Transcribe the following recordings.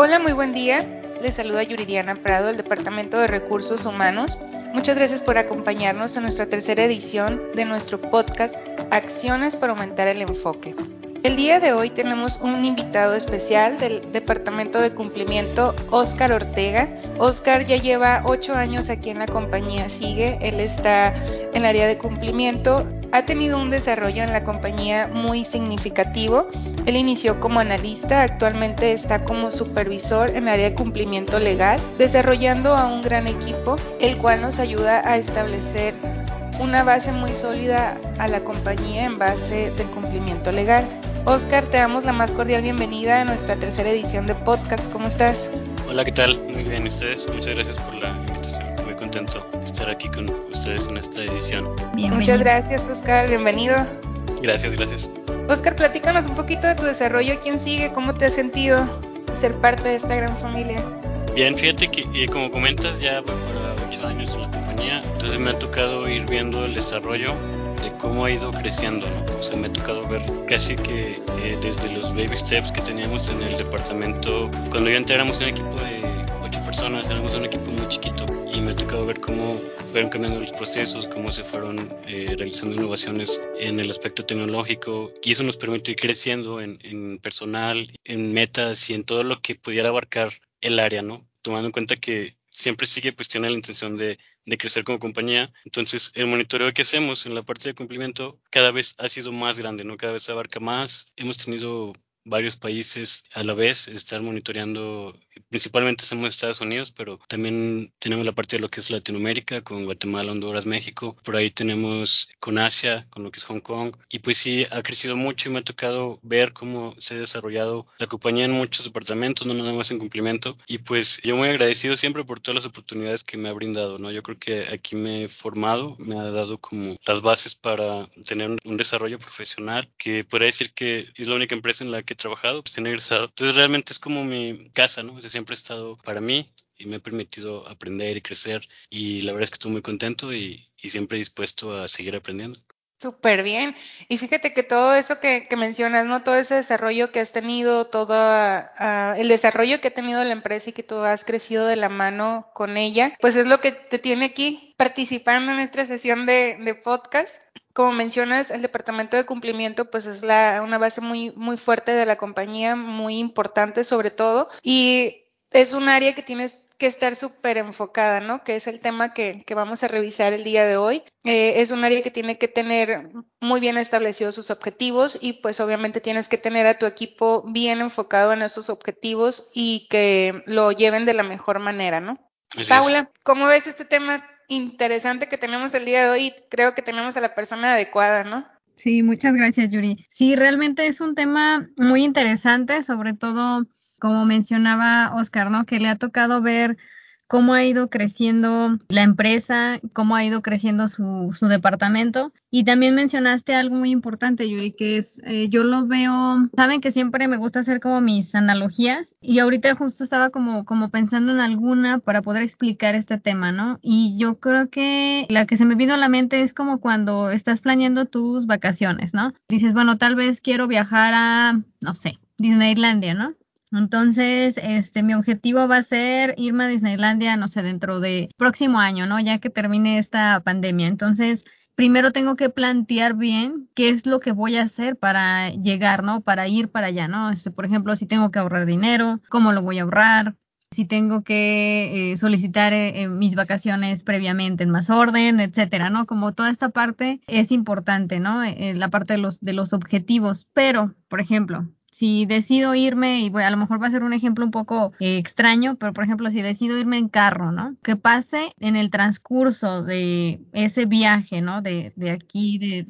Hola, muy buen día. Les saluda Yuridiana Prado del Departamento de Recursos Humanos. Muchas gracias por acompañarnos en nuestra tercera edición de nuestro podcast Acciones para aumentar el enfoque. El día de hoy tenemos un invitado especial del Departamento de Cumplimiento, Oscar Ortega. Oscar ya lleva ocho años aquí en la compañía Sigue. Él está en el área de cumplimiento ha tenido un desarrollo en la compañía muy significativo. Él inició como analista, actualmente está como supervisor en área de cumplimiento legal, desarrollando a un gran equipo, el cual nos ayuda a establecer una base muy sólida a la compañía en base del cumplimiento legal. Oscar, te damos la más cordial bienvenida a nuestra tercera edición de podcast. ¿Cómo estás? Hola, ¿qué tal? Muy bien, ¿y ustedes? Muchas gracias por la contento de estar aquí con ustedes en esta edición. Muchas gracias, Oscar. Bienvenido. Gracias, gracias. Oscar, platícanos un poquito de tu desarrollo. ¿Quién sigue? ¿Cómo te has sentido ser parte de esta gran familia? Bien, fíjate que eh, como comentas ya voy para ocho años en la compañía, entonces me ha tocado ir viendo el desarrollo de cómo ha ido creciendo, ¿no? O sea, me ha tocado ver casi que eh, desde los baby steps que teníamos en el departamento, cuando yo entré éramos un equipo personas, éramos un equipo muy chiquito y me ha tocado ver cómo fueron cambiando los procesos, cómo se fueron eh, realizando innovaciones en el aspecto tecnológico y eso nos permitió ir creciendo en, en personal, en metas y en todo lo que pudiera abarcar el área, ¿no? Tomando en cuenta que siempre sigue pues tiene la intención de, de, crecer como compañía. Entonces, el monitoreo que hacemos en la parte de cumplimiento cada vez ha sido más grande, ¿no? Cada vez abarca más. Hemos tenido varios países a la vez, estar monitoreando, principalmente hacemos Estados Unidos, pero también tenemos la parte de lo que es Latinoamérica, con Guatemala, Honduras, México, por ahí tenemos con Asia, con lo que es Hong Kong, y pues sí, ha crecido mucho y me ha tocado ver cómo se ha desarrollado la compañía en muchos departamentos, no nada más en cumplimiento, y pues yo muy agradecido siempre por todas las oportunidades que me ha brindado, ¿no? Yo creo que aquí me he formado, me ha dado como las bases para tener un desarrollo profesional, que podría decir que es la única empresa en la que trabajado, pues tiene egresado. Entonces realmente es como mi casa, ¿no? Siempre ha estado para mí y me ha permitido aprender y crecer y la verdad es que estoy muy contento y, siempre dispuesto a seguir aprendiendo. Súper bien. Y fíjate que todo eso que, mencionas, ¿no? Todo ese desarrollo que has tenido, todo uh, el desarrollo que ha tenido la empresa y que tú has crecido de la mano con ella, pues es lo que te tiene aquí participando en esta sesión de podcast como mencionas, el departamento de cumplimiento pues es la, una base muy, muy fuerte de la compañía, muy importante sobre todo, y es un área que tienes que estar súper enfocada, ¿no? Que es el tema que, que, vamos a revisar el día de hoy. Eh, es un área que tiene que tener muy bien establecidos sus objetivos y pues obviamente tienes que tener a tu equipo bien enfocado en esos objetivos y que lo lleven de la mejor manera, ¿no? Así Paula, es. ¿cómo ves este tema interesante que tenemos el día de hoy. Creo que tenemos a la persona adecuada, ¿no? Sí, muchas gracias, Yuri. Sí, realmente es un tema muy interesante, sobre todo, como mencionaba Oscar, ¿no? Que le ha tocado ver cómo ha ido creciendo la empresa, cómo ha ido creciendo su, departamento. Y también mencionaste algo muy importante, Yuri, que es, eh, yo lo veo, saben que siempre me gusta hacer como mis analogías y ahorita justo estaba como, como pensando en alguna para poder explicar este tema, ¿no? Y yo creo que la que se me vino a la mente es como cuando estás planeando tus vacaciones, ¿no? Dices, bueno, tal vez quiero viajar a, no sé, Disneylandia, ¿no? Entonces, este, mi objetivo va a ser irme a Disneylandia, no sé, dentro de próximo año, ¿no? Ya que termine esta pandemia. Entonces, primero tengo que plantear bien qué es lo que voy a hacer para llegar, ¿no? Para ir para allá, ¿no? Este, por ejemplo, si tengo que ahorrar dinero, cómo lo voy a ahorrar, si tengo que eh, solicitar eh, mis vacaciones previamente en más orden, etcétera, ¿no? Como toda esta parte es importante, ¿no? Eh, la parte de los, de los objetivos. Pero, por ejemplo, si decido irme, y a lo mejor va a ser un ejemplo un poco eh, extraño, pero por ejemplo, si decido irme en carro, ¿no? Que pase en el transcurso de ese viaje, ¿no? De, de aquí, de,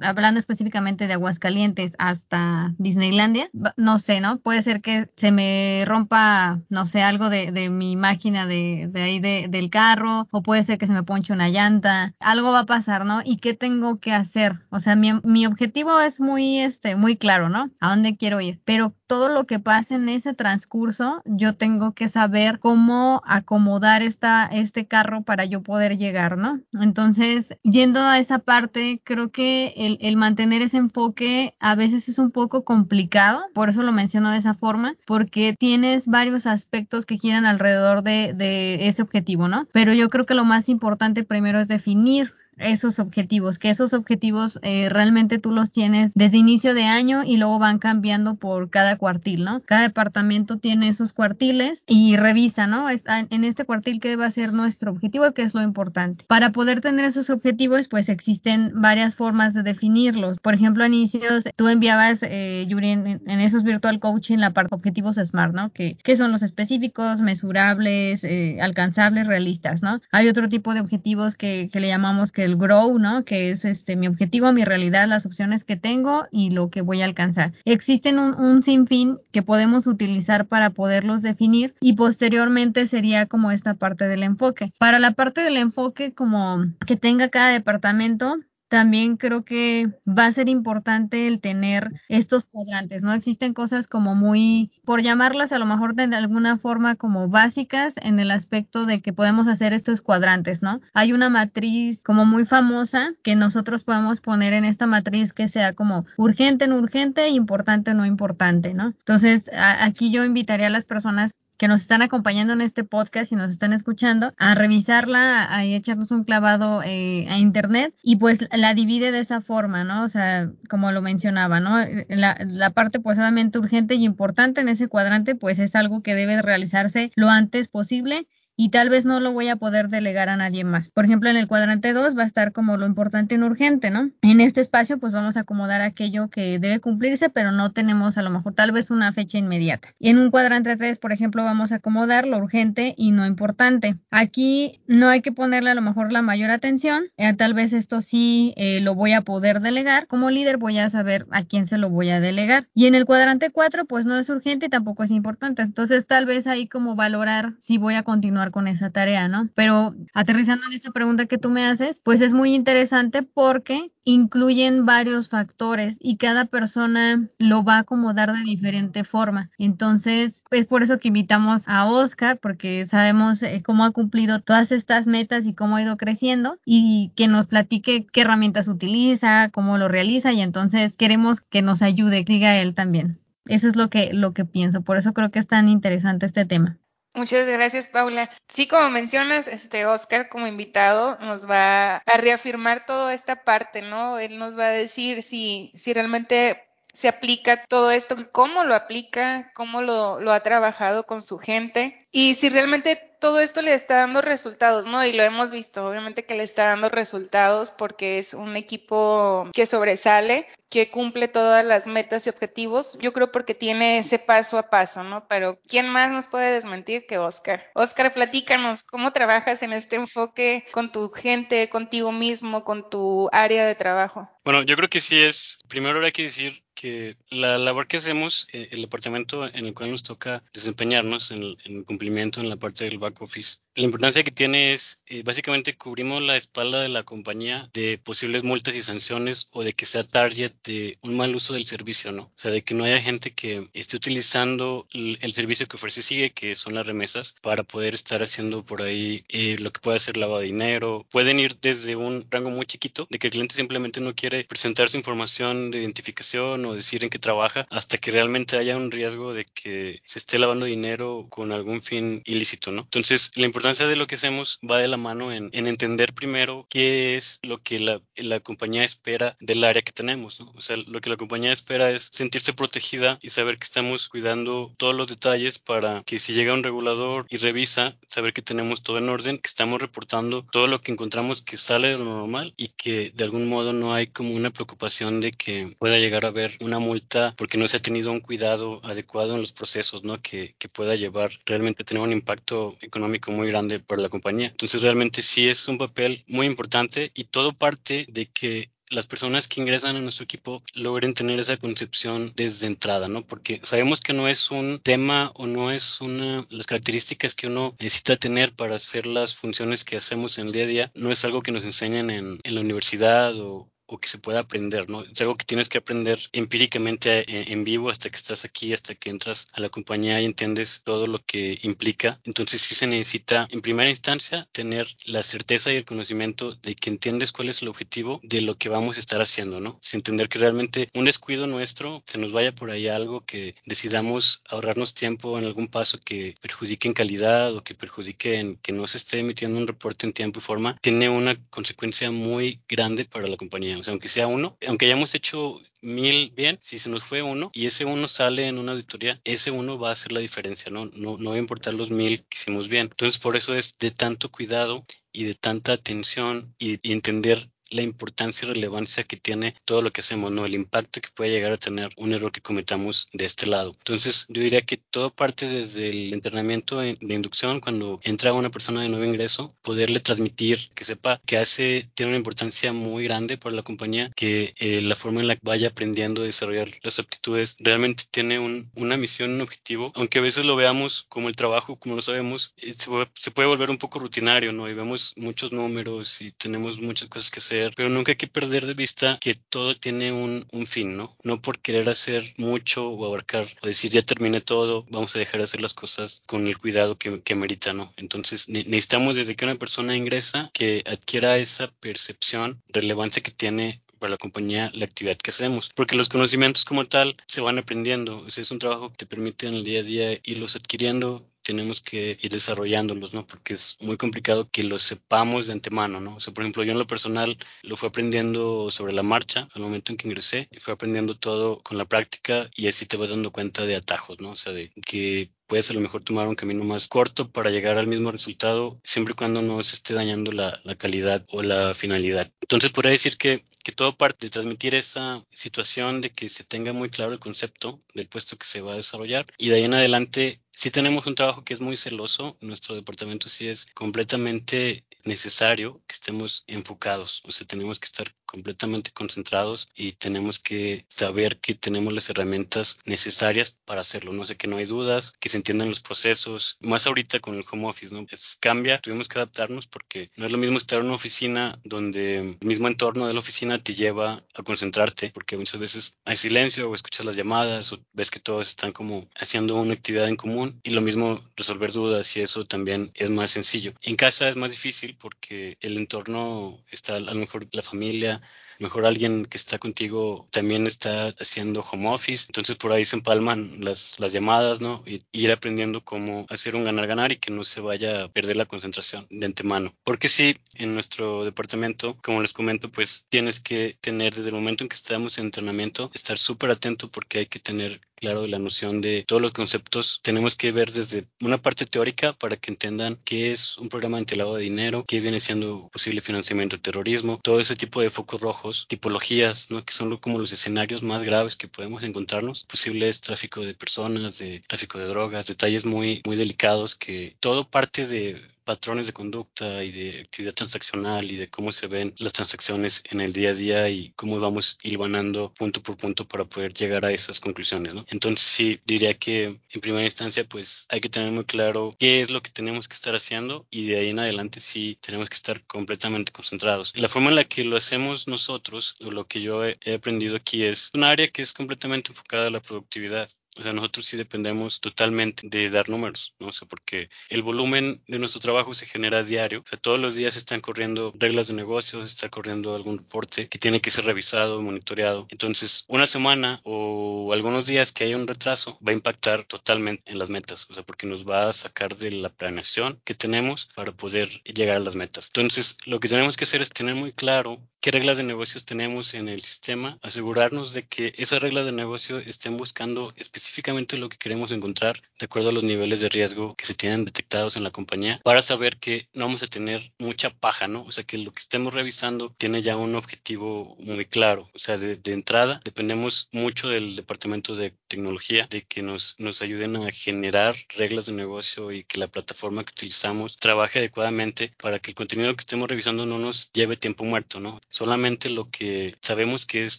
hablando específicamente de Aguascalientes hasta Disneylandia, no sé, ¿no? Puede ser que se me rompa, no sé, algo de, de mi máquina de, de ahí de, del carro, o puede ser que se me ponche una llanta, algo va a pasar, ¿no? ¿Y qué tengo que hacer? O sea, mi, mi objetivo es muy, este, muy claro, ¿no? ¿A dónde quiero pero todo lo que pasa en ese transcurso, yo tengo que saber cómo acomodar esta, este carro para yo poder llegar, ¿no? Entonces, yendo a esa parte, creo que el, el mantener ese enfoque a veces es un poco complicado, por eso lo menciono de esa forma, porque tienes varios aspectos que giran alrededor de, de ese objetivo, ¿no? Pero yo creo que lo más importante primero es definir esos objetivos, que esos objetivos eh, realmente tú los tienes desde inicio de año y luego van cambiando por cada cuartil, ¿no? Cada departamento tiene esos cuartiles y revisa, ¿no? en este cuartil qué va a ser nuestro objetivo, que es lo importante. Para poder tener esos objetivos, pues existen varias formas de definirlos. Por ejemplo, a inicios tú enviabas, eh, Yuri, en, esos virtual coaching la parte objetivos SMART, ¿no? Que, que son los específicos, mesurables, eh, alcanzables, realistas, ¿no? Hay otro tipo de objetivos que, que le llamamos que el grow, ¿no? Que es este mi objetivo, mi realidad, las opciones que tengo y lo que voy a alcanzar. Existen un, un sinfín que podemos utilizar para poderlos definir y posteriormente sería como esta parte del enfoque. Para la parte del enfoque como que tenga cada departamento, también creo que va a ser importante el tener estos cuadrantes, ¿no? Existen cosas como muy, por llamarlas a lo mejor de alguna forma como básicas en el aspecto de que podemos hacer estos cuadrantes, ¿no? Hay una matriz como muy famosa que nosotros podemos poner en esta matriz que sea como urgente, no urgente, importante, no importante, ¿no? Entonces, aquí yo invitaría a las personas que nos están acompañando en este podcast y nos están escuchando a revisarla, a, echarnos un clavado eh, a internet y pues la divide de esa forma, ¿no? O sea, como lo mencionaba, ¿no? La, parte pues obviamente urgente y importante en ese cuadrante pues es algo que debe realizarse lo antes posible y tal vez no lo voy a poder delegar a nadie más. Por ejemplo, en el cuadrante 2 va a estar como lo importante y urgente, ¿no? En este espacio pues vamos a acomodar aquello que debe cumplirse, pero no tenemos a lo mejor tal vez una fecha inmediata. Y en un cuadrante 3, por ejemplo, vamos a acomodar lo urgente y no importante. Aquí no hay que ponerle a lo mejor la mayor atención, eh, tal vez esto sí eh, lo voy a poder delegar. Como líder voy a saber a quién se lo voy a delegar. Y en el cuadrante 4 pues no es urgente y tampoco es importante. Entonces tal vez ahí como valorar si voy a continuar con esa tarea, ¿no? Pero aterrizando en esta pregunta que tú me haces, pues es muy interesante porque incluyen varios factores y cada persona lo va a acomodar de diferente forma. Entonces, es por eso que invitamos a Oscar, porque sabemos eh, cómo ha cumplido todas estas metas y cómo ha ido creciendo y que nos platique qué herramientas utiliza, cómo lo realiza y entonces queremos que nos ayude, diga él también. Eso es lo que, lo que pienso, por eso creo que es tan interesante este tema. Muchas gracias, Paula. Sí, como mencionas, este Oscar como invitado nos va a reafirmar toda esta parte, ¿no? Él nos va a decir si, si realmente se aplica todo esto, cómo lo aplica, cómo lo, lo ha trabajado con su gente y si realmente todo esto le está dando resultados, ¿no? Y lo hemos visto, obviamente que le está dando resultados porque es un equipo que sobresale, que cumple todas las metas y objetivos. Yo creo porque tiene ese paso a paso, ¿no? Pero ¿quién más nos puede desmentir que Oscar? Oscar, platícanos, ¿cómo trabajas en este enfoque con tu gente, contigo mismo, con tu área de trabajo? Bueno, yo creo que sí es, primero hay que decir que la labor que hacemos, eh, el departamento en el cual nos toca desempeñarnos en el, cumplimiento en la parte del back office, la importancia que tiene es, eh, básicamente cubrimos la espalda de la compañía de posibles multas y sanciones o de que sea target de un mal uso del servicio, ¿no? O sea, de que no haya gente que esté utilizando el, servicio que ofrece Sigue, que son las remesas, para poder estar haciendo por ahí eh, lo que puede ser lavado de dinero. Pueden ir desde un rango muy chiquito, de que el cliente simplemente no quiere presentar su información de identificación decir en qué trabaja hasta que realmente haya un riesgo de que se esté lavando dinero con algún fin ilícito, ¿no? Entonces, la importancia de lo que hacemos va de la mano en, entender primero qué es lo que la, la, compañía espera del área que tenemos, ¿no? O sea, lo que la compañía espera es sentirse protegida y saber que estamos cuidando todos los detalles para que si llega un regulador y revisa, saber que tenemos todo en orden, que estamos reportando todo lo que encontramos que sale de lo normal y que de algún modo no hay como una preocupación de que pueda llegar a haber una multa porque no se ha tenido un cuidado adecuado en los procesos, ¿no? Que, que pueda llevar realmente a tener un impacto económico muy grande para la compañía. Entonces realmente sí es un papel muy importante y todo parte de que las personas que ingresan a nuestro equipo logren tener esa concepción desde entrada, ¿no? Porque sabemos que no es un tema o no es una las características que uno necesita tener para hacer las funciones que hacemos en el día a día, no es algo que nos enseñan en, en la universidad o, o que se pueda aprender, ¿no? Es algo que tienes que aprender empíricamente en, en vivo hasta que estás aquí, hasta que entras a la compañía y entiendes todo lo que implica. Entonces sí se necesita, en primera instancia, tener la certeza y el conocimiento de que entiendes cuál es el objetivo de lo que vamos a estar haciendo, ¿no? Sin entender que realmente un descuido nuestro se nos vaya por ahí algo que decidamos ahorrarnos tiempo en algún paso que perjudique en calidad o que perjudique en que no se esté emitiendo un reporte en tiempo y forma, tiene una consecuencia muy grande para la compañía. Aunque sea uno, aunque hayamos hecho mil bien, si se nos fue uno y ese uno sale en una auditoría, ese uno va a hacer la diferencia, ¿no? No, no va a importar los mil que hicimos bien. Entonces, por eso es de tanto cuidado y de tanta atención y entender la importancia y relevancia que tiene todo lo que hacemos, ¿no? El impacto que puede llegar a tener un error que cometamos de este lado. Entonces, yo diría que todo parte desde el entrenamiento de, inducción, cuando entra una persona de nuevo ingreso, poderle transmitir que sepa que hace, tiene una importancia muy grande para la compañía, que eh, la forma en la que vaya aprendiendo a desarrollar las aptitudes realmente tiene un, una misión, un objetivo, aunque a veces lo veamos como el trabajo, como lo sabemos, eh, se, puede volver un poco rutinario, ¿no? Y vemos muchos números y tenemos muchas cosas que hacer pero nunca hay que perder de vista que todo tiene un, un, fin, ¿no? No por querer hacer mucho o abarcar o decir ya terminé todo, vamos a dejar de hacer las cosas con el cuidado que, que merita, ¿no? Entonces necesitamos desde que una persona ingresa que adquiera esa percepción, relevancia que tiene para la compañía la actividad que hacemos, porque los conocimientos como tal se van aprendiendo, o es un trabajo que te permite en el día a día irlos adquiriendo tenemos que ir desarrollándolos, ¿no? Porque es muy complicado que los sepamos de antemano, ¿no? O sea, por ejemplo, yo en lo personal lo fui aprendiendo sobre la marcha al momento en que ingresé, y fui aprendiendo todo con la práctica y así te vas dando cuenta de atajos, ¿no? O sea, de que puedes a lo mejor tomar un camino más corto para llegar al mismo resultado, siempre y cuando no se esté dañando la, la calidad o la finalidad. Entonces, podría decir que, que todo parte de transmitir esa situación de que se tenga muy claro el concepto del puesto que se va a desarrollar y de ahí en adelante si tenemos un trabajo que es muy celoso. Nuestro departamento sí es completamente necesario que estemos enfocados. O sea, tenemos que estar completamente concentrados y tenemos que saber que tenemos las herramientas necesarias para hacerlo. No sé, que no hay dudas, que se entiendan los procesos. Más ahorita con el home office, ¿no? Es, cambia, tuvimos que adaptarnos porque no es lo mismo estar en una oficina donde el mismo entorno de la oficina te lleva a concentrarte, porque muchas veces hay silencio o escuchas las llamadas o ves que todos están como haciendo una actividad en común y lo mismo resolver dudas y eso también es más sencillo. En casa es más difícil porque el entorno está a lo mejor la familia, mejor alguien que está contigo también está haciendo home office, entonces por ahí se empalman las, las llamadas, ¿no? Y, ir aprendiendo cómo hacer un ganar-ganar y que no se vaya a perder la concentración de antemano. Porque sí, en nuestro departamento, como les comento, pues tienes que tener desde el momento en que estamos en entrenamiento, estar súper atento porque hay que tener claro la noción de todos los conceptos. Tenemos que ver desde una parte teórica para que entiendan qué es un programa antilavado de dinero, qué viene siendo posible financiamiento de terrorismo, todo ese tipo de focos rojos, tipologías, ¿no? que son como los escenarios más graves que podemos encontrarnos, posibles tráfico de personas, de tráfico de drogas, detalles muy, muy delicados que todo parte de patrones de conducta y de actividad transaccional y de cómo se ven las transacciones en el día a día y cómo vamos hilvanando punto por punto para poder llegar a esas conclusiones, ¿no? Entonces sí, diría que en primera instancia pues hay que tener muy claro qué es lo que tenemos que estar haciendo y de ahí en adelante sí tenemos que estar completamente concentrados. La forma en la que lo hacemos nosotros o lo que yo he, aprendido aquí es un área que es completamente enfocada a la productividad. O sea, nosotros sí dependemos totalmente de dar números, ¿no? O sea, porque el volumen de nuestro trabajo se genera diario. O sea, todos los días están corriendo reglas de negocios, está corriendo algún reporte que tiene que ser revisado, monitoreado. Entonces, una semana o algunos días que haya un retraso va a impactar totalmente en las metas. O sea, porque nos va a sacar de la planeación que tenemos para poder llegar a las metas. Entonces, lo que tenemos que hacer es tener muy claro qué reglas de negocios tenemos en el sistema, asegurarnos de que esas reglas de negocio estén buscando específicamente específicamente lo que queremos encontrar de acuerdo a los niveles de riesgo que se tienen detectados en la compañía para saber que no vamos a tener mucha paja, ¿no? O sea, que lo que estemos revisando tiene ya un objetivo muy claro. O sea, de, entrada dependemos mucho del departamento de tecnología, de que nos, nos ayuden a generar reglas de negocio y que la plataforma que utilizamos trabaje adecuadamente para que el contenido que estemos revisando no nos lleve tiempo muerto, ¿no? Solamente lo que sabemos que es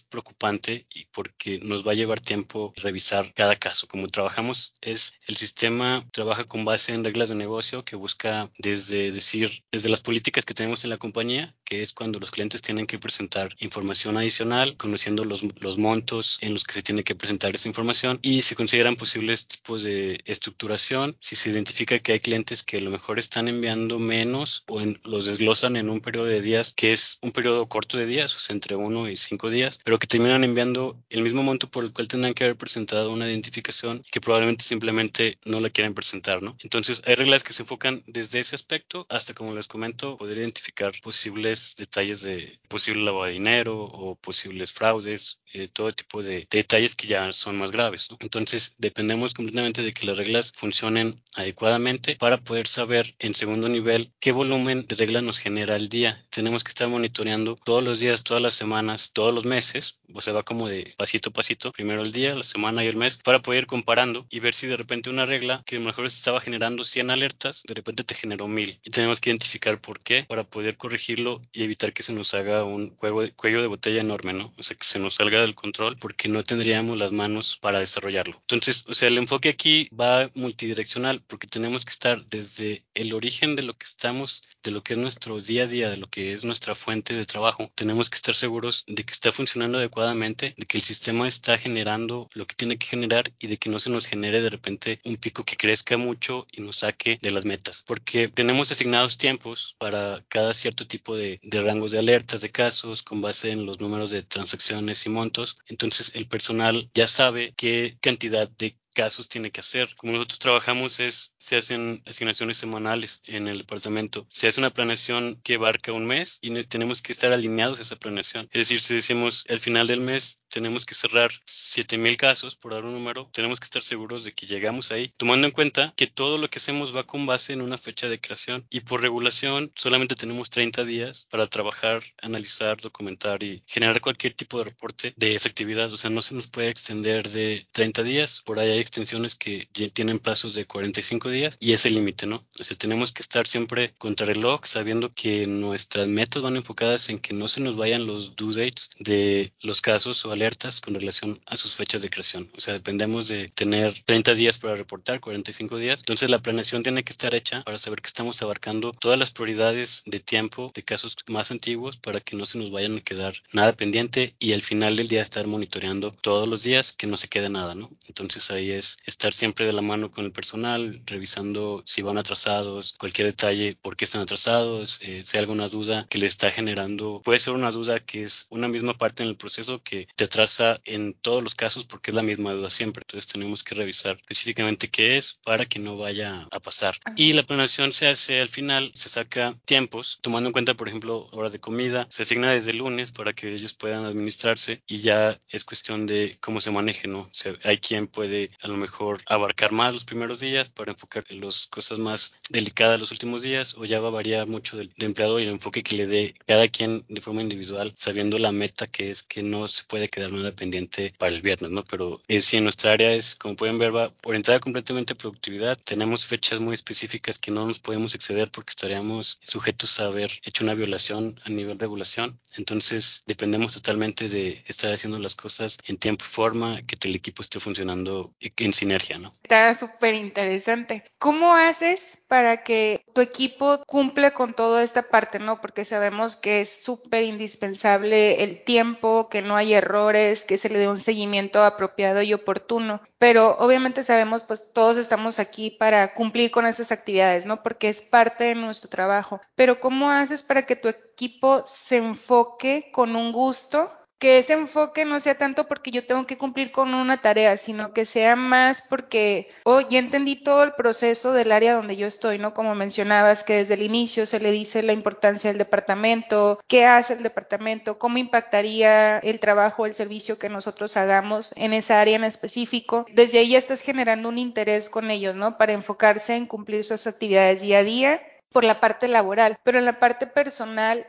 preocupante y porque nos va a llevar tiempo revisar cada caso. Como trabajamos es el sistema trabaja con base en reglas de negocio que busca desde decir, desde las políticas que tenemos en la compañía, que es cuando los clientes tienen que presentar información adicional, conociendo los, los montos en los que se tiene que presentar esa información y se consideran posibles tipos de estructuración. Si se identifica que hay clientes que a lo mejor están enviando menos o los desglosan en un periodo de días que es un periodo corto de días, o sea, entre uno y cinco días, pero que terminan enviando el mismo monto por el cual tendrán que haber presentado una identificación que probablemente simplemente no la quieren presentar, ¿no? Entonces, hay reglas que se enfocan desde ese aspecto hasta, como les comento, poder identificar posibles detalles de posible lavado de dinero o posibles fraudes eh, todo tipo de, detalles que ya son más graves. Entonces, dependemos completamente de que las reglas funcionen adecuadamente para poder saber en segundo nivel qué volumen de reglas nos genera el día. Tenemos que estar monitoreando todos los días, todas las semanas, todos los meses, o sea, va como de pasito a pasito, primero el día, la semana y el mes, para poder ir comparando y ver si de repente una regla que a lo mejor estaba generando 100 alertas, de repente te generó 1000. Y tenemos que identificar por qué para poder corregirlo y evitar que se nos haga un juego cuello de botella enorme, ¿no? O sea, que se nos salga del control porque no tendríamos las manos para desarrollarlo. Entonces, o sea, el enfoque aquí va multidireccional porque tenemos que estar desde el origen de lo que estamos, de lo que es nuestro día a día, de lo que es nuestra fuente de trabajo. Tenemos que estar seguros de que está funcionando adecuadamente, de que el sistema está generando lo que tiene que generar y de que no se nos genere de repente un pico que crezca mucho y nos saque de las metas. Porque tenemos asignados tiempos para cada cierto tipo de, de rangos de alertas, de casos, con base en los números de transacciones y montos entonces el personal ya sabe qué cantidad de casos tiene que hacer. Como nosotros trabajamos es, se hacen asignaciones semanales en el departamento. Se hace una planeación que abarca un mes y tenemos que estar alineados a esa planeación. Es decir, si decimos al final del mes tenemos que cerrar 7000 casos, por dar un número, tenemos que estar seguros de que llegamos ahí, tomando en cuenta que todo lo que hacemos va con base en una fecha de creación y por regulación solamente tenemos 30 días para trabajar, analizar, documentar y generar cualquier tipo de reporte de esa actividad. O sea, no se nos puede extender de 30 días, por ahí hay extensiones que tienen plazos de 45 días y es el límite, ¿no? O sea, tenemos que estar siempre contra el reloj sabiendo que nuestras metas van enfocadas en que no se nos vayan los due dates de los casos o alertas con relación a sus fechas de creación. O sea, dependemos de tener 30 días para reportar, 45 días. Entonces, la planeación tiene que estar hecha para saber que estamos abarcando todas las prioridades de tiempo de casos más antiguos para que no se nos vayan a quedar nada pendiente y al final del día estar monitoreando todos los días que no se quede nada, ¿no? Entonces, ahí es estar siempre de la mano con el personal, revisando si van atrasados, cualquier detalle, por qué están atrasados, eh, si hay alguna duda que le está generando. Puede ser una duda que es una misma parte en el proceso que te atrasa en todos los casos porque es la misma duda siempre. Entonces tenemos que revisar específicamente qué es para que no vaya a pasar. Y la planeación se hace al final, se saca tiempos, tomando en cuenta, por ejemplo, horas de comida, se asigna desde el lunes para que ellos puedan administrarse y ya es cuestión de cómo se maneje, ¿no? O sea, hay quien puede a lo mejor abarcar más los primeros días para enfocar en las cosas más delicadas los últimos días o ya va a variar mucho del, empleado y el enfoque que le dé cada quien de forma individual, sabiendo la meta que es que no se puede quedar nada pendiente para el viernes, ¿no? Pero eh, si en nuestra área es, como pueden ver, va orientada completamente a productividad. Tenemos fechas muy específicas que no nos podemos exceder porque estaríamos sujetos a haber hecho una violación a nivel regulación. Entonces, dependemos totalmente de estar haciendo las cosas en tiempo y forma, que el equipo esté funcionando en sinergia, ¿no? Está súper interesante. ¿Cómo haces para que tu equipo cumpla con toda esta parte, ¿no? Porque sabemos que es súper indispensable el tiempo, que no hay errores, que se le dé un seguimiento apropiado y oportuno. Pero obviamente sabemos, pues todos estamos aquí para cumplir con esas actividades, ¿no? Porque es parte de nuestro trabajo. Pero ¿cómo haces para que tu equipo se enfoque con un gusto que ese enfoque no sea tanto porque yo tengo que cumplir con una tarea, sino que sea más porque, oh, ya entendí todo el proceso del área donde yo estoy, ¿no? Como mencionabas, que desde el inicio se le dice la importancia del departamento, qué hace el departamento, cómo impactaría el trabajo, el servicio que nosotros hagamos en esa área en específico. Desde ahí ya estás generando un interés con ellos, ¿no? Para enfocarse en cumplir sus actividades día a día por la parte laboral, pero en la parte personal,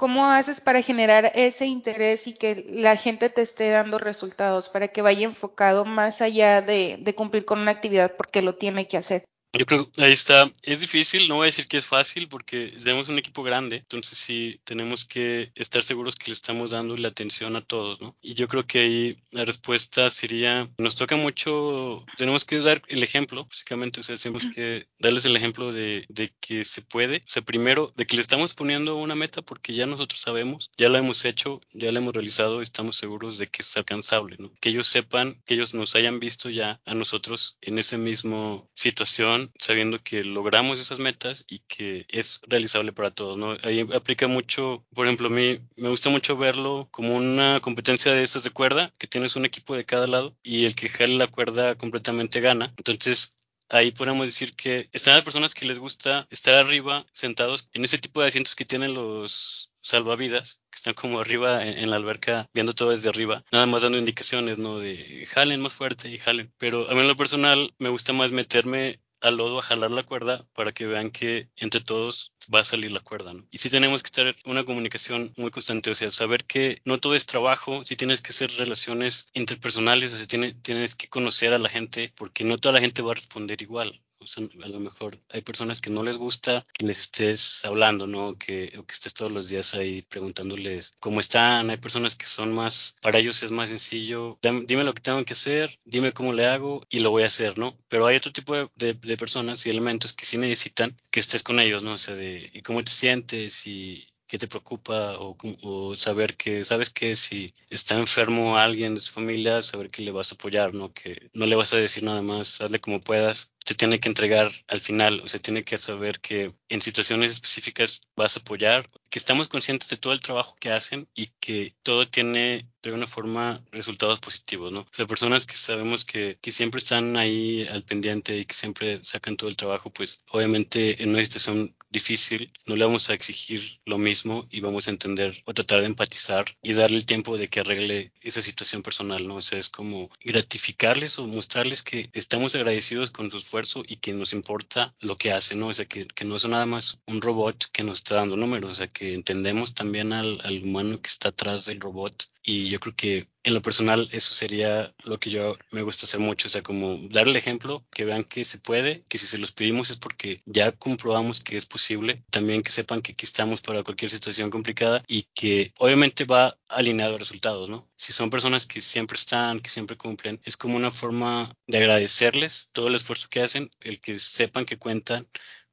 ¿Cómo haces para generar ese interés y que la gente te esté dando resultados, para que vaya enfocado más allá de, cumplir con una actividad porque lo tiene que hacer? Yo creo ahí está. Es difícil, no voy a decir que es fácil porque tenemos un equipo grande, entonces sí tenemos que estar seguros que le estamos dando la atención a todos, ¿no? Y yo creo que ahí la respuesta sería, nos toca mucho, tenemos que dar el ejemplo, básicamente, o sea, tenemos que darles el ejemplo de, de que se puede, o sea, primero, de que le estamos poniendo una meta porque ya nosotros sabemos, ya lo hemos hecho, ya lo hemos realizado, estamos seguros de que es alcanzable, ¿no? Que ellos sepan, que ellos nos hayan visto ya a nosotros en esa misma situación sabiendo que logramos esas metas y que es realizable para todos, ¿no? Ahí aplica mucho, por ejemplo, a mí me gusta mucho verlo como una competencia de esas de cuerda, que tienes un equipo de cada lado y el que jale la cuerda completamente gana. Entonces, ahí podemos decir que están las personas que les gusta estar arriba, sentados en ese tipo de asientos que tienen los salvavidas, que están como arriba en, en, la alberca, viendo todo desde arriba, nada más dando indicaciones, ¿no? De jalen más fuerte y jalen. Pero a mí en lo personal me gusta más meterme al lodo a jalar la cuerda para que vean que entre todos va a salir la cuerda, ¿no? Y sí tenemos que tener una comunicación muy constante, o sea, saber que no todo es trabajo, sí tienes que hacer relaciones interpersonales, o sea, tiene, tienes que conocer a la gente, porque no toda la gente va a responder igual. O sea, a lo mejor hay personas que no les gusta que les estés hablando, ¿no? Que, o que estés todos los días ahí preguntándoles cómo están. Hay personas que son más, para ellos es más sencillo, dime lo que tengo que hacer, dime cómo le hago y lo voy a hacer, ¿no? Pero hay otro tipo de, de, personas y elementos que sí necesitan que estés con ellos, ¿no? O sea, de, ¿y cómo te sientes? Y, qué te preocupa o, o, saber que, sabes que si está enfermo alguien de su familia, saber que le vas a apoyar, ¿no? Que no le vas a decir nada más, hazle como puedas, se tiene que entregar al final, o se tiene que saber que en situaciones específicas vas a apoyar, que estamos conscientes de todo el trabajo que hacen y que todo tiene de alguna forma resultados positivos, ¿no? O sea, personas que sabemos que, que siempre están ahí al pendiente y que siempre sacan todo el trabajo, pues obviamente en una situación difícil no le vamos a exigir lo mismo y vamos a entender o tratar de empatizar y darle el tiempo de que arregle esa situación personal, ¿no? O sea, es como gratificarles o mostrarles que estamos agradecidos con su esfuerzo y que nos importa lo que hacen, ¿no? O sea, que, que no es nada más un robot que nos está dando números, o sea, que entendemos también al, al humano que está atrás del robot y yo creo que en lo personal eso sería lo que yo me gusta hacer mucho, o sea, como dar el ejemplo, que vean que se puede, que si se los pedimos es porque ya comprobamos que es posible, también que sepan que aquí estamos para cualquier situación complicada y que obviamente va alineado a resultados, ¿no? Si son personas que siempre están, que siempre cumplen, es como una forma de agradecerles todo el esfuerzo que hacen, el que sepan que cuentan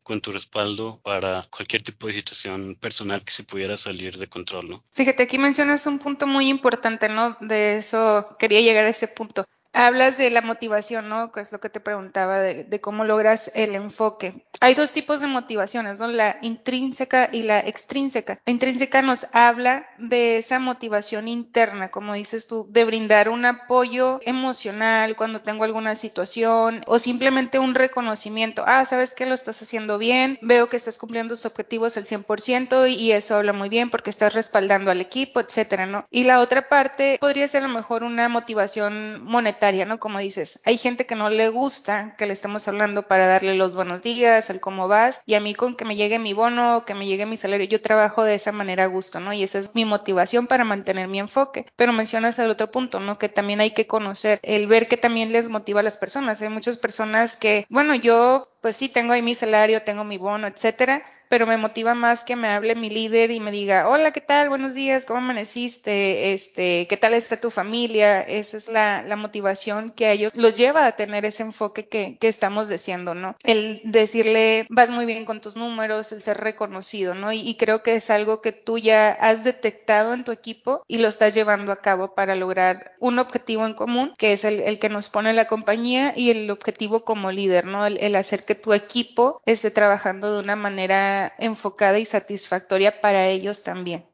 con tu respaldo para cualquier tipo de situación personal que se pudiera salir de control, ¿no? Fíjate, aquí mencionas un punto muy importante, ¿no? De eso quería llegar a ese punto. Hablas de la motivación, ¿no? Que es lo que te preguntaba, de, cómo logras el enfoque. Hay dos tipos de motivaciones. La intrínseca y la extrínseca. La intrínseca nos habla de esa motivación interna, como dices tú, de brindar un apoyo emocional cuando tengo alguna situación o simplemente un reconocimiento. Ah, sabes que lo estás haciendo bien, veo que estás cumpliendo tus objetivos al 100% y eso habla muy bien porque estás respaldando al equipo, etcétera, ¿no? Y la otra parte podría ser a lo mejor una motivación monetaria ¿no? Como dices, hay gente que no le gusta que le estemos hablando para darle los buenos días, el cómo vas, y a mí con que me llegue mi bono, que me llegue mi salario, yo trabajo de esa manera a gusto, ¿no? Y esa es mi motivación para mantener mi enfoque. Pero mencionas el otro punto, ¿no? Que también hay que conocer, el ver que también les motiva a las personas. Hay muchas personas que, bueno, yo pues sí tengo ahí mi salario, tengo mi bono, etcétera, pero me motiva más que me hable mi líder y me diga, hola, ¿qué tal? Buenos días, ¿cómo amaneciste? Este, ¿qué tal está tu familia? Esa es la, la motivación que a ellos los lleva a tener ese enfoque que, que, estamos deseando, ¿no? El decirle, vas muy bien con tus números, el ser reconocido, ¿no? Y, creo que es algo que tú ya has detectado en tu equipo y lo estás llevando a cabo para lograr un objetivo en común, que es el, el que nos pone la compañía y el objetivo como líder, ¿no? El, el hacer que tu equipo esté trabajando de una manera enfocada y satisfactoria para ellos también.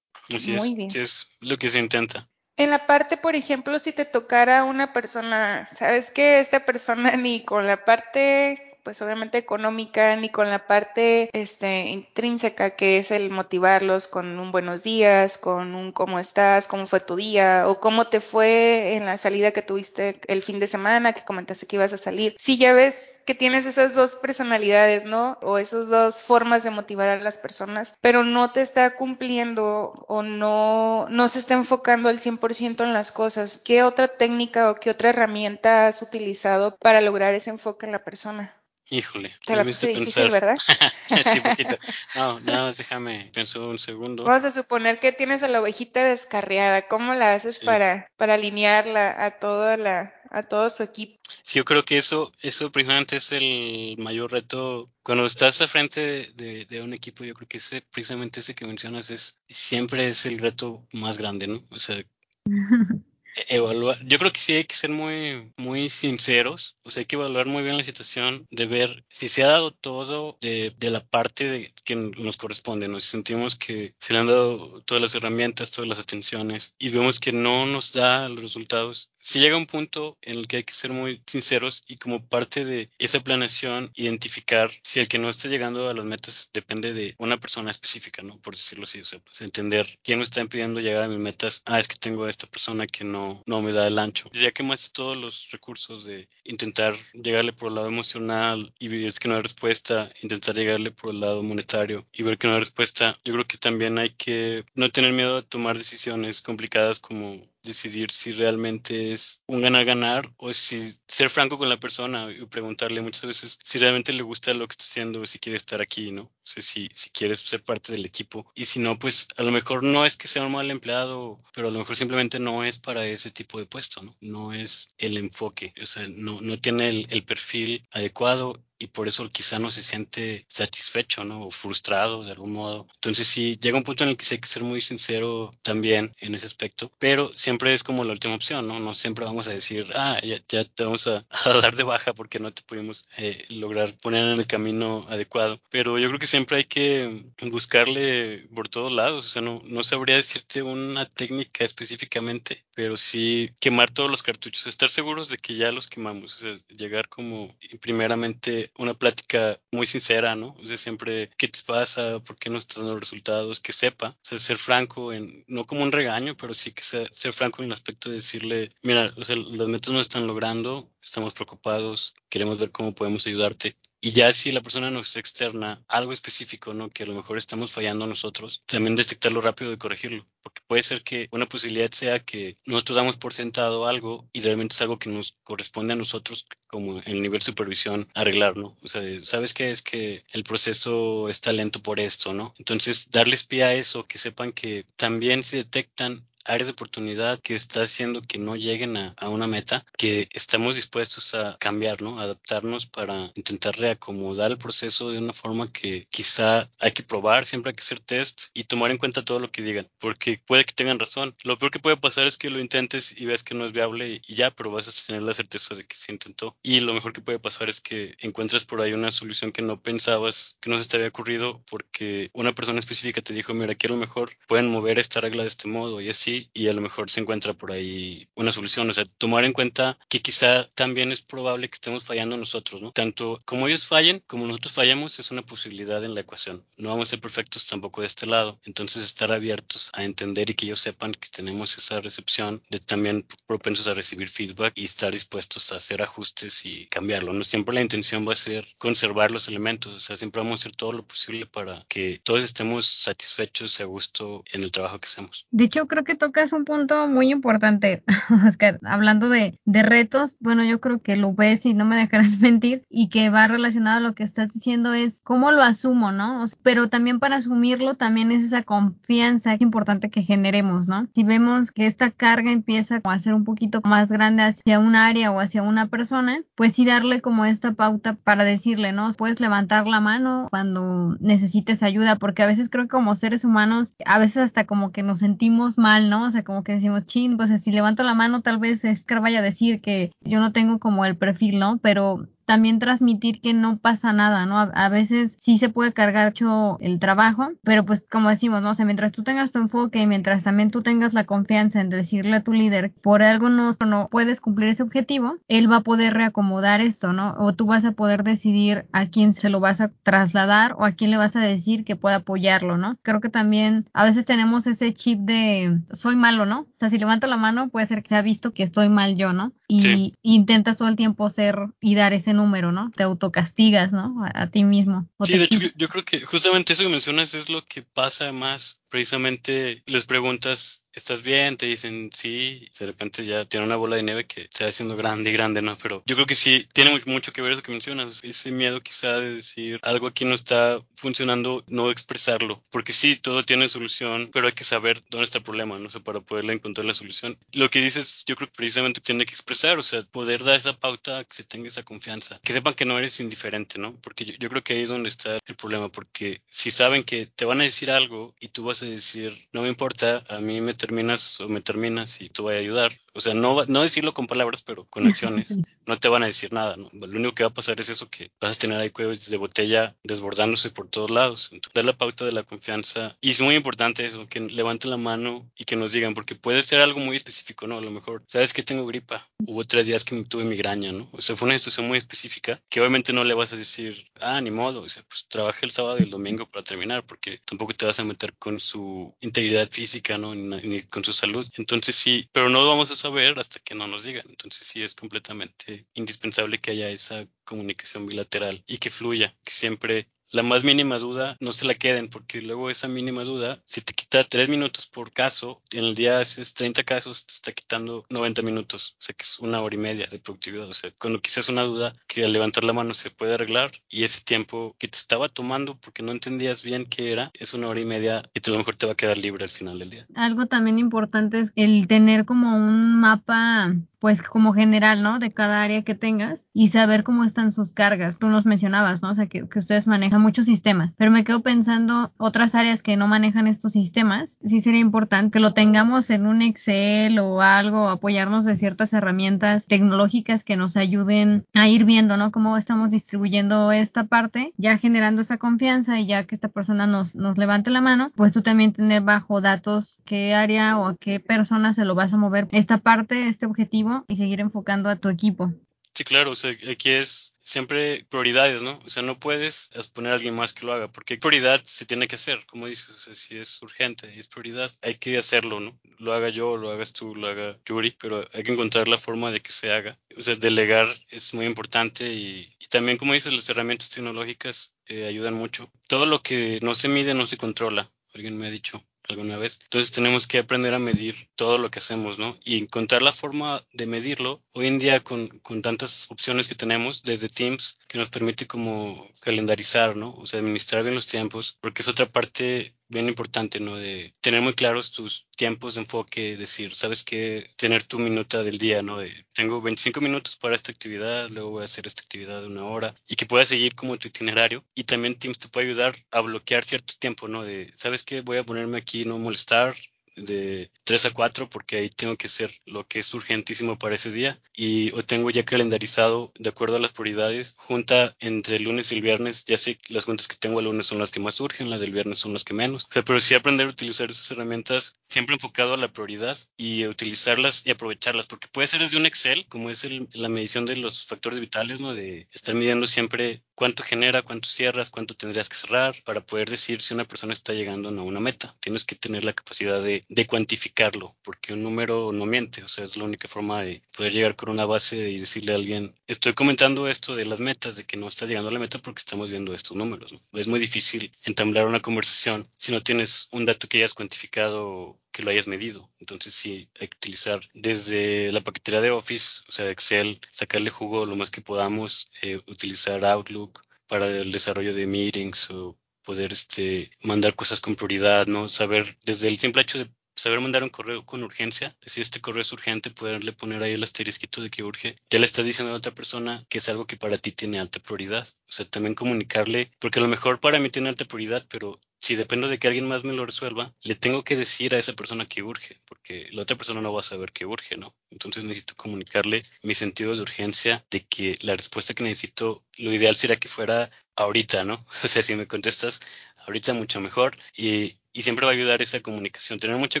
Así Muy es, bien. Así es lo que se intenta. En la parte, por ejemplo, si te tocara una persona, sabes que esta persona ni con la parte pues obviamente económica ni con la parte este intrínseca que es el motivarlos con un buenos días, con un cómo estás, cómo fue tu día o cómo te fue en la salida que tuviste el fin de semana que comentaste que ibas a salir. Si ya ves que tienes esas dos personalidades, ¿no? O esas dos formas de motivar a las personas, pero no te está cumpliendo o no, no se está enfocando al 100% en las cosas. ¿Qué otra técnica o qué otra herramienta has utilizado para lograr ese enfoque en la persona? Híjole, te la puse difícil, ¿verdad? sí, poquito. No, nada más déjame, pienso un segundo. Vamos a suponer que tienes a la ovejita descarriada. ¿Cómo la haces para, para alinearla a toda la, a todo su equipo? Sí, yo creo que eso, eso precisamente es el mayor reto. Cuando estás al frente de, de, un equipo, yo creo que ese, precisamente ese que mencionas es, siempre es el reto más grande, ¿no? O sea, evaluar. Yo creo que sí hay que ser muy, muy sinceros. O sea, hay que evaluar muy bien la situación de ver si se ha dado todo de, de la parte de, que nos corresponde. Nos sentimos que se le han dado todas las herramientas, todas las atenciones y vemos que no nos da los resultados si llega un punto en el que hay que ser muy sinceros y como parte de esa planeación identificar si el que no está llegando a las metas depende de una persona específica, ¿no? Por decirlo así, o sea, pues entender quién me está impidiendo llegar a mis metas. Ah, es que tengo a esta persona que no, no me da el ancho. Ya que más todos los recursos de intentar llegarle por el lado emocional y ver que no hay respuesta, intentar llegarle por el lado monetario y ver que no hay respuesta, yo creo que también hay que no tener miedo a tomar decisiones complicadas como decidir si realmente es un ganar-ganar o si ser franco con la persona y preguntarle muchas veces si realmente le gusta lo que está haciendo o si quiere estar aquí, ¿no? O sea, si, si quieres ser parte del equipo. Y si no, pues a lo mejor no es que sea un mal empleado, pero a lo mejor simplemente no es para ese tipo de puesto, ¿no? No es el enfoque, o sea, no, no tiene el, el perfil adecuado y por eso quizá no se siente satisfecho, ¿no? O frustrado de algún modo. Entonces sí, llega un punto en el que sí hay que ser muy sincero también en ese aspecto, pero siempre es como la última opción, ¿no? No siempre vamos a decir, ah, ya, ya te vamos a, dar de baja porque no te pudimos eh, lograr poner en el camino adecuado. Pero yo creo que siempre hay que buscarle por todos lados, o sea, no, no sabría decirte una técnica específicamente, pero sí quemar todos los cartuchos, estar seguros de que ya los quemamos, o sea, llegar como primeramente una plática muy sincera, ¿no? O sea, siempre, ¿qué te pasa? ¿Por qué no estás dando resultados? Que sepa, o sea, ser franco, en, no como un regaño, pero sí que ser, ser franco en el aspecto de decirle, mira, o sea, las metas no están logrando, estamos preocupados, queremos ver cómo podemos ayudarte. Y ya si la persona nos externa algo específico, ¿no? Que a lo mejor estamos fallando nosotros, también detectarlo rápido y corregirlo. Porque puede ser que una posibilidad sea que nosotros damos por sentado algo y realmente es algo que nos corresponde a nosotros como en el nivel supervisión arreglar, ¿no? O sea, ¿sabes qué es que el proceso está lento por esto, ¿no? Entonces, darles pie a eso, que sepan que también si detectan áreas de oportunidad que está haciendo que no lleguen a, una meta, que estamos dispuestos a cambiar, ¿no? Adaptarnos para intentar reacomodar el proceso de una forma que quizá hay que probar, siempre hay que hacer test y tomar en cuenta todo lo que digan, porque puede que tengan razón. Lo peor que puede pasar es que lo intentes y ves que no es viable y ya, pero vas a tener la certeza de que se intentó. Y lo mejor que puede pasar es que encuentres por ahí una solución que no pensabas que no se te había ocurrido porque una persona específica te dijo, mira, quiero mejor pueden mover esta regla de este modo y así y a lo mejor se encuentra por ahí una solución. O sea, tomar en cuenta que quizá también es probable que estemos fallando nosotros, ¿no? Tanto como ellos fallen, como nosotros fallamos, es una posibilidad en la ecuación. No vamos a ser perfectos tampoco de este lado. Entonces, estar abiertos a entender y que ellos sepan que tenemos esa recepción de también propensos a recibir feedback y estar dispuestos a hacer ajustes y cambiarlo. No siempre la intención va a ser conservar los elementos, o sea, siempre vamos a hacer todo lo posible para que todos estemos satisfechos y a gusto en el trabajo que hacemos. De hecho, creo que es un punto muy importante, Oscar. Hablando de, de retos, bueno, yo creo que lo ves y no me dejarás mentir y que va relacionado a lo que estás diciendo es cómo lo asumo, ¿no? Pero también para asumirlo también es esa confianza importante que generemos, ¿no? Si vemos que esta carga empieza a ser un poquito más grande hacia un área o hacia una persona, pues sí darle como esta pauta para decirle, ¿no? Puedes levantar la mano cuando necesites ayuda, porque a veces creo que como seres humanos, a veces hasta como que nos sentimos mal, ¿no? O sea, como que decimos, chin, pues si levanto la mano tal vez es que vaya a decir que yo no tengo como el perfil, ¿no? Pero también transmitir que no pasa nada, ¿no? A, veces sí se puede cargar mucho el trabajo, pero pues como decimos, ¿no? O sea, mientras tú tengas tu enfoque y mientras también tú tengas la confianza en decirle a tu líder, por algo no, no puedes cumplir ese objetivo, él va a poder reacomodar esto, ¿no? O tú vas a poder decidir a quién se lo vas a trasladar o a quién le vas a decir que pueda apoyarlo, ¿no? Creo que también a veces tenemos ese chip de soy malo, ¿no? O sea, si levanto la mano puede ser que se ha visto que estoy mal yo, ¿no? Y intentas todo el tiempo ser y dar ese número, ¿no? Te autocastigas, ¿no? A, ti mismo. Sí, de hecho, yo, creo que justamente eso que mencionas es lo que pasa más precisamente les preguntas ¿estás bien? Te dicen sí, de repente ya tiene una bola de nieve que se va haciendo grande y grande, ¿no? Pero yo creo que sí, tiene mucho que ver eso que mencionas, ese miedo quizá de decir algo aquí no está funcionando, no expresarlo, porque sí, todo tiene solución, pero hay que saber dónde está el problema, ¿no? O sea, para poderle encontrar la solución. Lo que dices, yo creo que precisamente tiene que expresar, o sea, poder dar esa pauta, que se tenga esa confianza, que sepan que no eres indiferente, ¿no? Porque yo, yo creo que ahí es donde está el problema, porque si saben que te van a decir algo y tú vas a decir, no me importa, a mí me terminas o me terminas y tú voy a ayudar. O sea, no, no decirlo con palabras, pero con acciones. No te van a decir nada, ¿no? Lo único que va a pasar es eso, que vas a tener ahí cuellos de botella desbordándose por todos lados. Entonces, dar la pauta de la confianza. Y es muy importante eso, que levanten la mano y que nos digan, porque puede ser algo muy específico, ¿no? A lo mejor, ¿sabes que tengo gripa? Hubo tres días que tuve migraña, ¿no? O sea, fue una situación muy específica que obviamente no le vas a decir, ah, ni modo, o sea, pues trabajé el sábado y el domingo para terminar, porque tampoco te vas a meter con su integridad física, ¿no? ni con su salud. Entonces sí, pero no lo vamos a saber hasta que no nos digan. Entonces sí es completamente indispensable que haya esa comunicación bilateral y que fluya, que siempre la más mínima duda no se la queden, porque luego esa mínima duda, si te quita tres minutos por caso, en el día haces 30 casos, te está quitando 90 minutos, o sea que es una hora y media de productividad. O sea, cuando quizás una duda que al levantar la mano se puede arreglar y ese tiempo que te estaba tomando porque no entendías bien qué era, es una hora y media y a lo mejor te va a quedar libre al final del día. Algo también importante es el tener como un mapa pues como general, ¿no? De cada área que tengas y saber cómo están sus cargas. Tú nos mencionabas, ¿no? O sea, que, que, ustedes manejan muchos sistemas, pero me quedo pensando otras áreas que no manejan estos sistemas. Sí sería importante que lo tengamos en un Excel o algo, apoyarnos de ciertas herramientas tecnológicas que nos ayuden a ir viendo, ¿no? Cómo estamos distribuyendo esta parte, ya generando esa confianza y ya que esta persona nos, nos levante la mano, pues tú también tener bajo datos qué área o a qué persona se lo vas a mover esta parte, este objetivo y seguir enfocando a tu equipo. Sí, claro, o sea, aquí es siempre prioridades, ¿no? O sea, no puedes poner a alguien más que lo haga, porque prioridad se tiene que hacer, como dices, o sea, si es urgente y es prioridad, hay que hacerlo, ¿no? Lo haga yo, lo hagas tú, lo haga Yuri, pero hay que encontrar la forma de que se haga. O sea, delegar es muy importante y, también, como dices, las herramientas tecnológicas eh, ayudan mucho. Todo lo que no se mide no se controla, alguien me ha dicho alguna vez. Entonces tenemos que aprender a medir todo lo que hacemos, ¿no? Y encontrar la forma de medirlo. Hoy en día con, con tantas opciones que tenemos desde Teams que nos permite como calendarizar, ¿no? O sea, administrar bien los tiempos, porque es otra parte bien importante, ¿no? De tener muy claros tus tiempos de enfoque, decir, sabes que tener tu minuta del día, ¿no? De, tengo 25 minutos para esta actividad, luego voy a hacer esta actividad de una hora y que puedas seguir como tu itinerario y también Teams te puede ayudar a bloquear cierto tiempo, ¿no? De, sabes que voy a ponerme aquí, no molestar, de 3 a 4 porque ahí tengo que hacer lo que es urgentísimo para ese día. Y o tengo ya calendarizado de acuerdo a las prioridades junta entre el lunes y el viernes ya sé las juntas que tengo el lunes son las que más urgen las del viernes son las que menos. O sea pero sí aprender a utilizar esas herramientas siempre enfocado a la prioridad y utilizarlas y aprovecharlas porque puede ser desde un Excel como es la medición de los factores vitales no de estar midiendo siempre cuánto genera cuánto cierras cuánto tendrías que cerrar para poder decir si una persona está llegando a una meta. Tienes que tener la capacidad de de, cuantificarlo, porque un número no miente, o sea, es la única forma de poder llegar con una base y decirle a alguien, estoy comentando esto de las metas, de que no estás llegando a la meta porque estamos viendo estos números. Es muy difícil entablar una conversación si no tienes un dato que hayas cuantificado que lo hayas medido. Entonces sí, hay que utilizar desde la paquetería de Office, o sea, Excel, sacarle jugo lo más que podamos, eh, utilizar Outlook para el desarrollo de meetings o poder este, mandar cosas con prioridad, ¿no? Saber, desde el simple hecho de saber mandar un correo con urgencia, si este correo es urgente, poderle poner ahí el asterisquito de que urge. Ya le estás diciendo a otra persona que es algo que para ti tiene alta prioridad. O sea, también comunicarle, porque a lo mejor para mí tiene alta prioridad, pero si dependo de que alguien más me lo resuelva, le tengo que decir a esa persona que urge, porque la otra persona no va a saber que urge, ¿no? Entonces necesito comunicarle mi sentido de urgencia de que la respuesta que necesito, lo ideal sería que fuera ahorita, ¿no? O sea, si me contestas ahorita mucho mejor y, y, siempre va a ayudar esa comunicación, tener mucha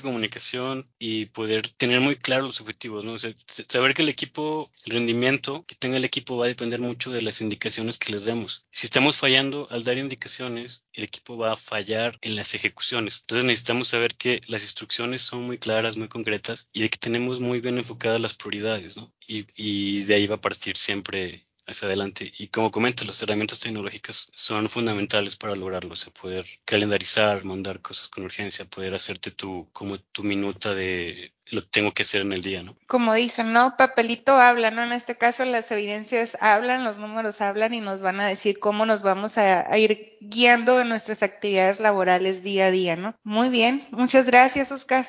comunicación y poder tener muy claros los objetivos, ¿no? O sea, saber que el equipo, el rendimiento que tenga el equipo va a depender mucho de las indicaciones que les demos. Si estamos fallando al dar indicaciones, el equipo va a fallar en las ejecuciones. Entonces necesitamos saber que las instrucciones son muy claras, muy concretas y de que tenemos muy bien enfocadas las prioridades, ¿no? Y, y de ahí va a partir siempre hacia adelante. Y como comenta, las herramientas tecnológicas son fundamentales para lograrlo, o sea, poder calendarizar, mandar cosas con urgencia, poder hacerte tu, como tu minuta de lo tengo que hacer en el día, ¿no? Como dicen, ¿no? Papelito habla, ¿no? En este caso las evidencias hablan, los números hablan y nos van a decir cómo nos vamos a, a ir guiando en nuestras actividades laborales día a día, ¿no? Muy bien, muchas gracias, Oscar.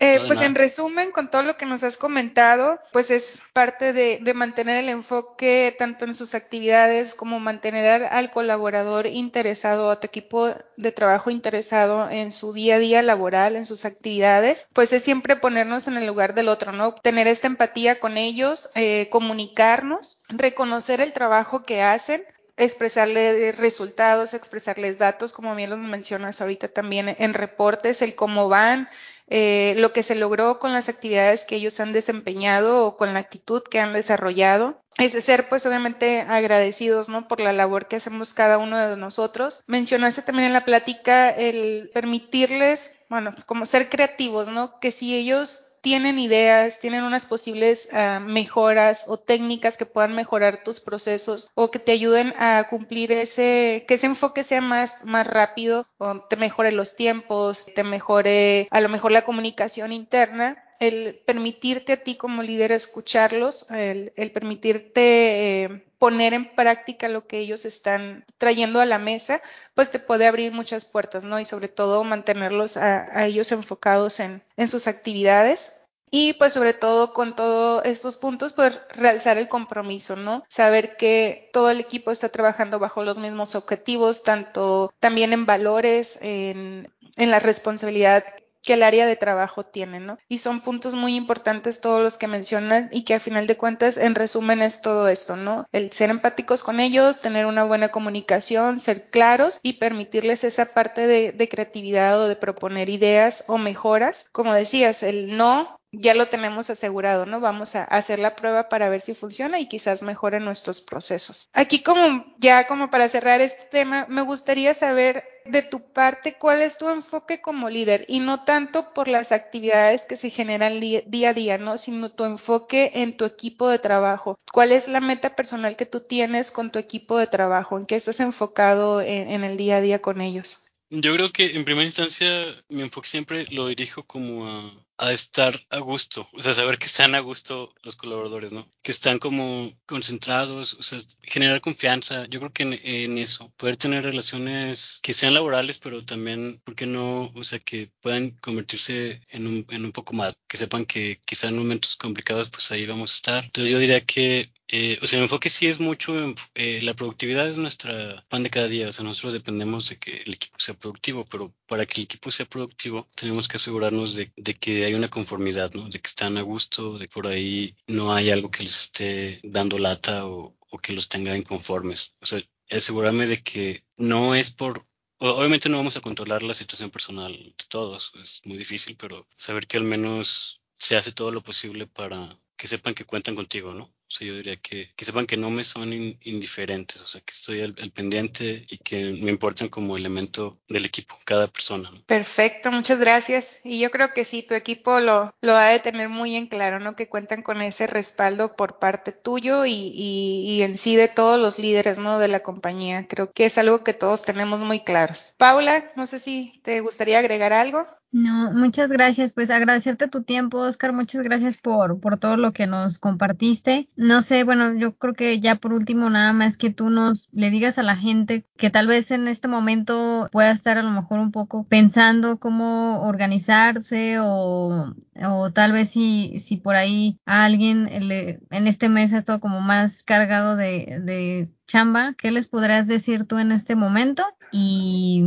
Eh, pues en resumen, con todo lo que nos has comentado, pues es parte de, de, mantener el enfoque tanto en sus actividades como mantener al, colaborador interesado, a tu equipo de trabajo interesado en su día a día laboral, en sus actividades, pues es siempre ponernos en el lugar del otro, ¿no? Tener esta empatía con ellos, eh, comunicarnos, reconocer el trabajo que hacen, expresarles resultados, expresarles datos, como bien lo mencionas ahorita también en reportes, el cómo van, eh, lo que se logró con las actividades que ellos han desempeñado o con la actitud que han desarrollado. Es de ser, pues, obviamente agradecidos, ¿no? Por la labor que hacemos cada uno de nosotros. Mencionaste también en la plática el permitirles, bueno, como ser creativos, ¿no? Que si ellos tienen ideas, tienen unas posibles uh, mejoras o técnicas que puedan mejorar tus procesos o que te ayuden a cumplir ese, que ese enfoque sea más, más rápido o te mejore los tiempos, te mejore a lo mejor la comunicación interna, el permitirte a ti como líder escucharlos, el, permitirte eh, poner en práctica lo que ellos están trayendo a la mesa, pues te puede abrir muchas puertas, ¿no? Y sobre todo mantenerlos a, a ellos enfocados en, en sus actividades y pues sobre todo con todos estos puntos, pues realzar el compromiso, ¿no? Saber que todo el equipo está trabajando bajo los mismos objetivos, tanto también en valores, en, en la responsabilidad que el área de trabajo tiene, ¿no? Y son puntos muy importantes todos los que mencionan y que a final de cuentas, en resumen, es todo esto, ¿no? El ser empáticos con ellos, tener una buena comunicación, ser claros y permitirles esa parte de, de creatividad o de proponer ideas o mejoras. Como decías, el no ya lo tenemos asegurado, ¿no? Vamos a hacer la prueba para ver si funciona y quizás mejore nuestros procesos. Aquí como ya como para cerrar este tema, me gustaría saber de tu parte cuál es tu enfoque como líder y no tanto por las actividades que se generan día a día, ¿no? Sino tu enfoque en tu equipo de trabajo. ¿Cuál es la meta personal que tú tienes con tu equipo de trabajo? ¿En qué estás enfocado en, en el día a día con ellos? Yo creo que en primera instancia mi enfoque siempre lo dirijo como a, a, estar a gusto, o sea, saber que están a gusto los colaboradores, ¿no? Que están como concentrados, o sea, generar confianza, yo creo que en, en eso, poder tener relaciones que sean laborales, pero también, ¿por qué no? O sea, que puedan convertirse en un, en un poco más, que sepan que quizá en momentos complicados, pues ahí vamos a estar. Entonces yo diría que eh, o sea, el enfoque sí es mucho, eh, la productividad es nuestra pan de cada día, o sea, nosotros dependemos de que el equipo sea productivo, pero para que el equipo sea productivo tenemos que asegurarnos de, de que hay una conformidad, ¿no? De que están a gusto, de que por ahí no hay algo que les esté dando lata o, que los tenga inconformes. O sea, asegurarme de que no es por Obviamente no vamos a controlar la situación personal de todos, es muy difícil, pero saber que al menos se hace todo lo posible para que sepan que cuentan contigo, ¿no? O sea, yo diría que, que sepan que no me son in, indiferentes, o sea, que estoy al, pendiente y que me importan como elemento del equipo, cada persona. Perfecto, muchas gracias. Y yo creo que sí, tu equipo lo, lo ha de tener muy en claro, ¿no? Que cuentan con ese respaldo por parte tuyo y, y, y en sí de todos los líderes, ¿no? De la compañía. Creo que es algo que todos tenemos muy claros. Paula, no sé si te gustaría agregar algo. No, muchas gracias. Pues agradecerte tu tiempo, Oscar. Muchas gracias por, por todo lo que nos compartiste. No sé, bueno, yo creo que ya por último nada más que tú nos le digas a la gente que tal vez en este momento pueda estar a lo mejor un poco pensando cómo organizarse o, o tal vez si, si por ahí a alguien en este mes ha estado como más cargado de, de chamba, ¿qué les podrás decir tú en este momento? Y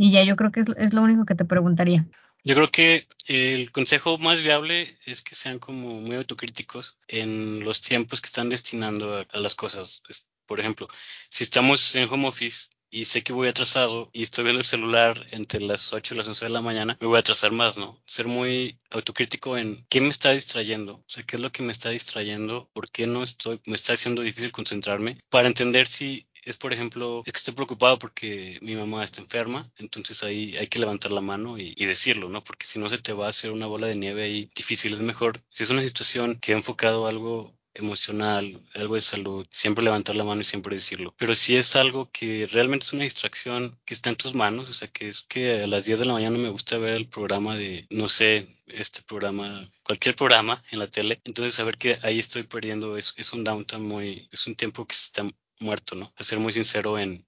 y ya yo creo que es, es, lo único que te preguntaría. Yo creo que el consejo más viable es que sean como muy autocríticos en los tiempos que están destinando a, a las cosas. Por ejemplo, si estamos en home office y sé que voy atrasado y estoy viendo el celular entre las 8 y las 11 de la mañana, me voy a atrasar más, ¿no? Ser muy autocrítico en qué me está distrayendo, o sea, qué es lo que me está distrayendo, por qué no estoy, me está haciendo difícil concentrarme, para entender si es, por ejemplo, es que estoy preocupado porque mi mamá está enferma, entonces ahí hay que levantar la mano y, y, decirlo, ¿no? Porque si no se te va a hacer una bola de nieve ahí difícil. Es mejor, si es una situación que ha enfocado algo emocional, algo de salud, siempre levantar la mano y siempre decirlo. Pero si es algo que realmente es una distracción que está en tus manos, o sea, que es que a las 10 de la mañana me gusta ver el programa de, no sé, este programa, cualquier programa en la tele, entonces saber que ahí estoy perdiendo es, es un downtime muy, es un tiempo que está muerto, ¿no? A ser muy sincero en,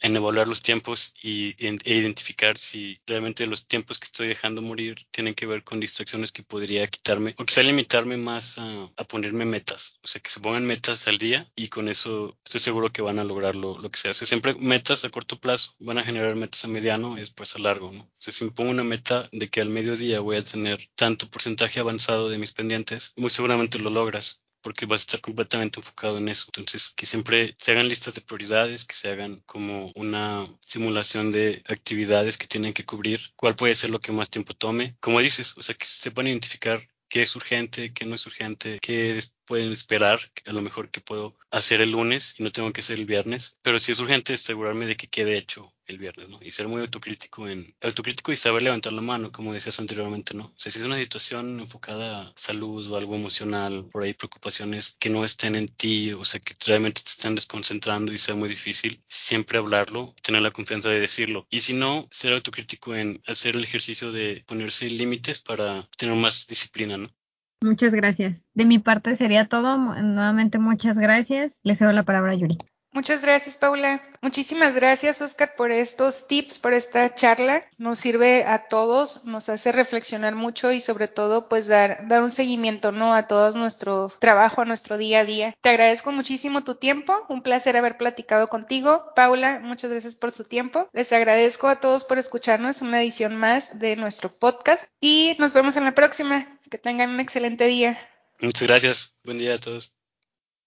en evaluar los tiempos y, e identificar si realmente los tiempos que estoy dejando morir tienen que ver con distracciones que podría quitarme o quizá limitarme más a, ponerme metas. O sea, que se pongan metas al día y con eso estoy seguro que van a lograr lo, que sea. O sea, siempre metas a corto plazo van a generar metas a mediano y después a largo, ¿no? O sea, si me pongo una meta de que al mediodía voy a tener tanto porcentaje avanzado de mis pendientes, muy seguramente lo logras porque vas a estar completamente enfocado en eso. Entonces, que siempre se hagan listas de prioridades, que se hagan como una simulación de actividades que tienen que cubrir, cuál puede ser lo que más tiempo tome. Como dices, o sea, que se sepan identificar qué es urgente, qué no es urgente, qué pueden esperar, a lo mejor que puedo hacer el lunes y no tengo que hacer el viernes, pero si es urgente asegurarme de que quede hecho el viernes, ¿no? Y ser muy autocrítico en autocrítico y saber levantar la mano, como decías anteriormente, ¿no? O si es una situación enfocada a salud o algo emocional, por ahí preocupaciones que no estén en ti, o sea, que realmente te están desconcentrando y sea muy difícil, siempre hablarlo, tener la confianza de decirlo. Y si no, ser autocrítico en hacer el ejercicio de ponerse límites para tener más disciplina, ¿no? Muchas gracias. De mi parte sería todo. Nuevamente muchas gracias. Le cedo la palabra a Yuri. Muchas gracias, Paula. Muchísimas gracias, Oscar, por estos tips, por esta charla. Nos sirve a todos, nos hace reflexionar mucho y sobre todo, pues dar, un seguimiento, ¿no? A todo nuestro trabajo, a nuestro día a día. Te agradezco muchísimo tu tiempo. Un placer haber platicado contigo. Paula, muchas gracias por su tiempo. Les agradezco a todos por escucharnos una edición más de nuestro podcast y nos vemos en la próxima. Que tengan un excelente día. Muchas gracias. Buen día a todos.